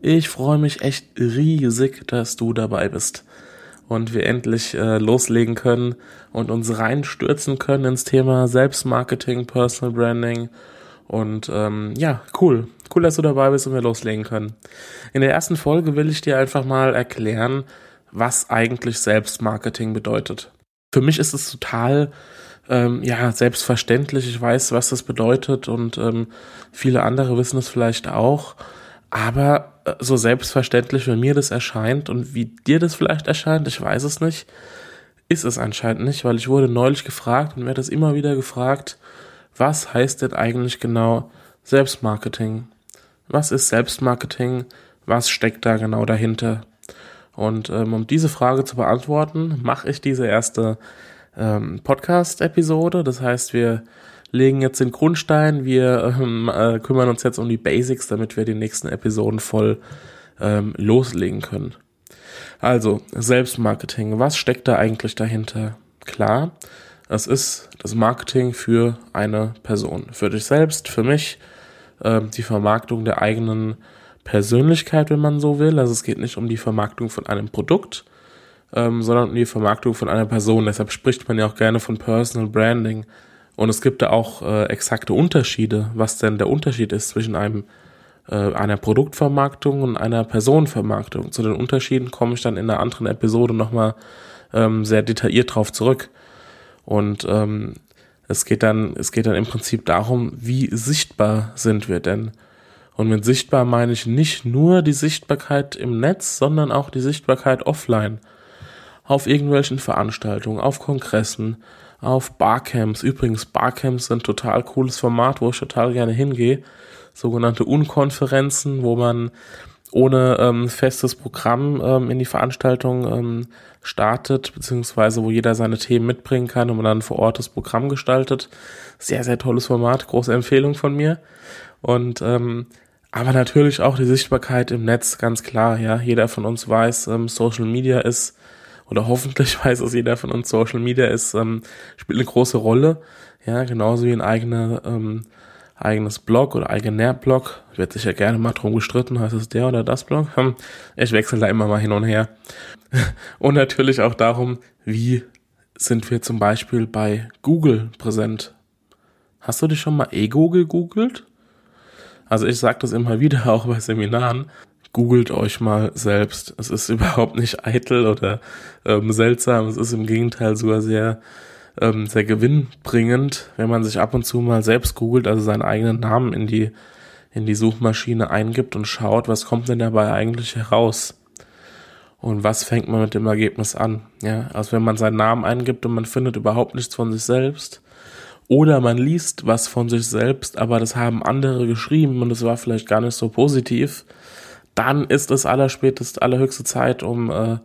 Ich freue mich echt riesig, dass du dabei bist und wir endlich äh, loslegen können und uns reinstürzen können ins Thema Selbstmarketing, Personal Branding und ähm, ja, cool. Cool, dass du dabei bist und wir loslegen können. In der ersten Folge will ich dir einfach mal erklären, was eigentlich Selbstmarketing bedeutet. Für mich ist es total ähm, ja selbstverständlich. Ich weiß, was das bedeutet und ähm, viele andere wissen es vielleicht auch. Aber äh, so selbstverständlich, wie mir das erscheint und wie dir das vielleicht erscheint, ich weiß es nicht, ist es anscheinend nicht, weil ich wurde neulich gefragt und werde es immer wieder gefragt, was heißt denn eigentlich genau Selbstmarketing? Was ist Selbstmarketing? Was steckt da genau dahinter? Und ähm, um diese Frage zu beantworten, mache ich diese erste ähm, Podcast-Episode. Das heißt, wir legen jetzt den Grundstein, wir ähm, äh, kümmern uns jetzt um die Basics, damit wir die nächsten Episoden voll ähm, loslegen können. Also, Selbstmarketing, was steckt da eigentlich dahinter? Klar, es ist das Marketing für eine Person, für dich selbst, für mich, äh, die Vermarktung der eigenen Persönlichkeit, wenn man so will. Also es geht nicht um die Vermarktung von einem Produkt, ähm, sondern um die Vermarktung von einer Person. Deshalb spricht man ja auch gerne von Personal Branding. Und es gibt da auch äh, exakte Unterschiede, was denn der Unterschied ist zwischen einem äh, einer Produktvermarktung und einer Personenvermarktung. Zu den Unterschieden komme ich dann in einer anderen Episode nochmal ähm, sehr detailliert drauf zurück. Und ähm, es geht dann, es geht dann im Prinzip darum, wie sichtbar sind wir denn? Und mit sichtbar meine ich nicht nur die Sichtbarkeit im Netz, sondern auch die Sichtbarkeit offline. Auf irgendwelchen Veranstaltungen, auf Kongressen, auf Barcamps. Übrigens, Barcamps sind total cooles Format, wo ich total gerne hingehe. Sogenannte Unkonferenzen, wo man ohne ähm, festes Programm ähm, in die Veranstaltung ähm, startet, beziehungsweise wo jeder seine Themen mitbringen kann und man dann vor Ort das Programm gestaltet. Sehr, sehr tolles Format, große Empfehlung von mir. Und ähm, aber natürlich auch die Sichtbarkeit im Netz, ganz klar, ja. Jeder von uns weiß, ähm, Social Media ist oder hoffentlich weiß es jeder von uns, Social Media ist, ähm, spielt eine große Rolle. Ja, genauso wie ein eigener, ähm, eigenes Blog oder eigener Blog. Wird sich ja gerne mal drum gestritten, heißt es der oder das Blog. Hm, ich wechsle da immer mal hin und her. und natürlich auch darum, wie sind wir zum Beispiel bei Google präsent. Hast du dich schon mal Ego gegoogelt? Also ich sage das immer wieder auch bei Seminaren googelt euch mal selbst. Es ist überhaupt nicht eitel oder ähm, seltsam. Es ist im Gegenteil sogar sehr, ähm, sehr gewinnbringend, wenn man sich ab und zu mal selbst googelt, also seinen eigenen Namen in die, in die Suchmaschine eingibt und schaut, was kommt denn dabei eigentlich heraus? Und was fängt man mit dem Ergebnis an? Ja, also wenn man seinen Namen eingibt und man findet überhaupt nichts von sich selbst, oder man liest was von sich selbst, aber das haben andere geschrieben und es war vielleicht gar nicht so positiv, dann ist es allerspätestens allerhöchste Zeit, um äh,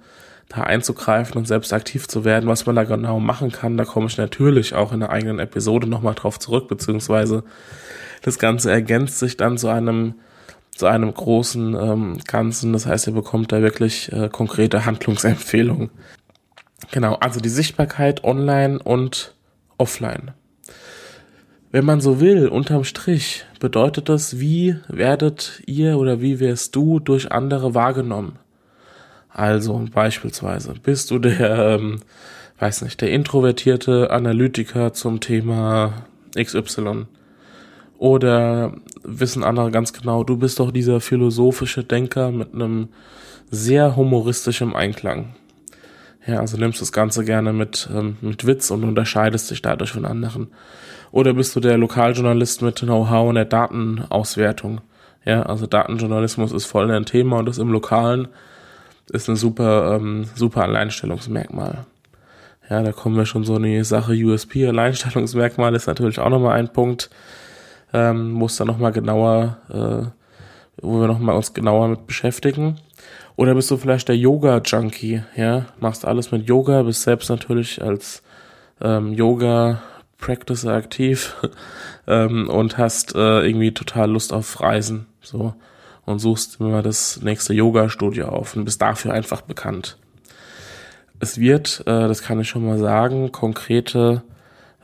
da einzugreifen und selbst aktiv zu werden, was man da genau machen kann. Da komme ich natürlich auch in der eigenen Episode nochmal drauf zurück, beziehungsweise das Ganze ergänzt sich dann zu einem zu einem großen ähm, Ganzen. Das heißt, ihr bekommt da wirklich äh, konkrete Handlungsempfehlungen. Genau, also die Sichtbarkeit online und offline. Wenn man so will, unterm Strich bedeutet das, wie werdet ihr oder wie wirst du durch andere wahrgenommen? Also beispielsweise, bist du der, ähm, weiß nicht, der introvertierte Analytiker zum Thema XY? Oder wissen andere ganz genau, du bist doch dieser philosophische Denker mit einem sehr humoristischen Einklang. Ja, also nimmst das Ganze gerne mit, ähm, mit Witz und unterscheidest dich dadurch von anderen. Oder bist du der Lokaljournalist mit Know-how in der Datenauswertung? Ja, also Datenjournalismus ist voll ein Thema und das im Lokalen ist ein super, ähm, super Alleinstellungsmerkmal. Ja, da kommen wir schon so in die Sache USP, Alleinstellungsmerkmal ist natürlich auch nochmal ein Punkt, ähm, muss da nochmal genauer, äh, wo wir nochmal uns genauer mit beschäftigen. Oder bist du vielleicht der Yoga-Junkie, ja? Machst alles mit Yoga, bist selbst natürlich als ähm, Yoga-Practicer aktiv ähm, und hast äh, irgendwie total Lust auf Reisen, so. Und suchst immer das nächste Yoga-Studio auf und bist dafür einfach bekannt. Es wird, äh, das kann ich schon mal sagen, konkrete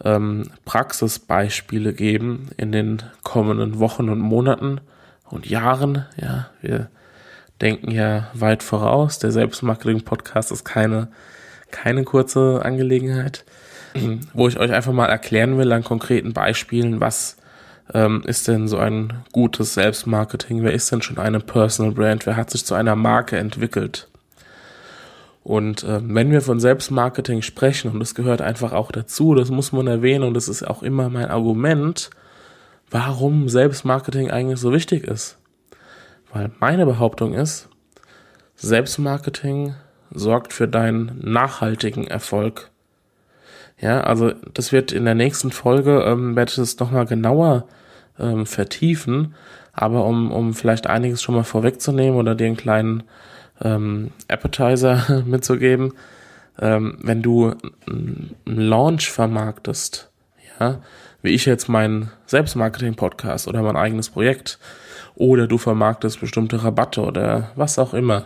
ähm, Praxisbeispiele geben in den kommenden Wochen und Monaten und Jahren. Ja, wir denken ja weit voraus. Der Selbstmarketing-Podcast ist keine, keine kurze Angelegenheit, wo ich euch einfach mal erklären will an konkreten Beispielen, was ähm, ist denn so ein gutes Selbstmarketing? Wer ist denn schon eine Personal Brand? Wer hat sich zu einer Marke entwickelt? Und äh, wenn wir von Selbstmarketing sprechen, und das gehört einfach auch dazu, das muss man erwähnen, und das ist auch immer mein Argument, warum Selbstmarketing eigentlich so wichtig ist. Weil meine Behauptung ist, Selbstmarketing sorgt für deinen nachhaltigen Erfolg. Ja, also das wird in der nächsten Folge, ähm, werde ich das nochmal genauer ähm, vertiefen, aber um, um vielleicht einiges schon mal vorwegzunehmen oder dir einen kleinen ähm, Appetizer mitzugeben, ähm, wenn du einen Launch vermarktest, ja, wie ich jetzt meinen Selbstmarketing-Podcast oder mein eigenes Projekt, oder du vermarktest bestimmte Rabatte oder was auch immer,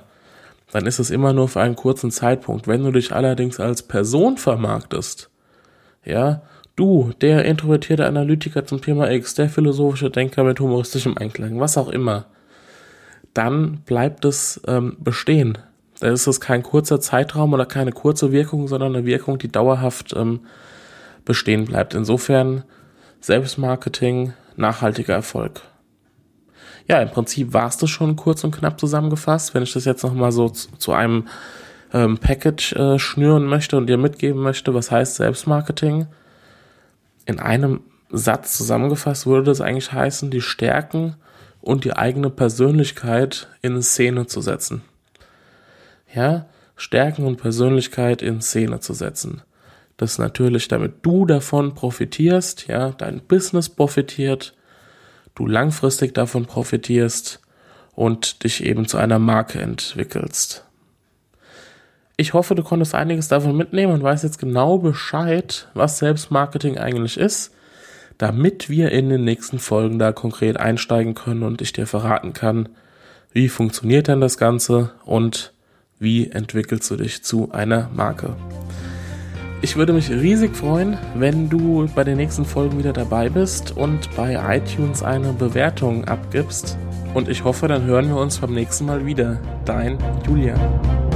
dann ist es immer nur für einen kurzen Zeitpunkt. Wenn du dich allerdings als Person vermarktest, ja, du, der introvertierte Analytiker zum Thema X, der philosophische Denker mit humoristischem Einklang, was auch immer, dann bleibt es ähm, bestehen. Dann ist es kein kurzer Zeitraum oder keine kurze Wirkung, sondern eine Wirkung, die dauerhaft ähm, bestehen bleibt. Insofern Selbstmarketing, nachhaltiger Erfolg. Ja, im Prinzip war es das schon kurz und knapp zusammengefasst. Wenn ich das jetzt nochmal so zu, zu einem ähm, Package äh, schnüren möchte und dir mitgeben möchte, was heißt Selbstmarketing, in einem Satz zusammengefasst würde das eigentlich heißen, die Stärken und die eigene Persönlichkeit in Szene zu setzen. Ja, Stärken und Persönlichkeit in Szene zu setzen. Das natürlich, damit du davon profitierst, ja, dein Business profitiert, du langfristig davon profitierst und dich eben zu einer Marke entwickelst. Ich hoffe, du konntest einiges davon mitnehmen und weißt jetzt genau Bescheid, was Selbstmarketing eigentlich ist damit wir in den nächsten Folgen da konkret einsteigen können und ich dir verraten kann, wie funktioniert denn das Ganze und wie entwickelst du dich zu einer Marke. Ich würde mich riesig freuen, wenn du bei den nächsten Folgen wieder dabei bist und bei iTunes eine Bewertung abgibst. Und ich hoffe, dann hören wir uns beim nächsten Mal wieder. Dein Julian.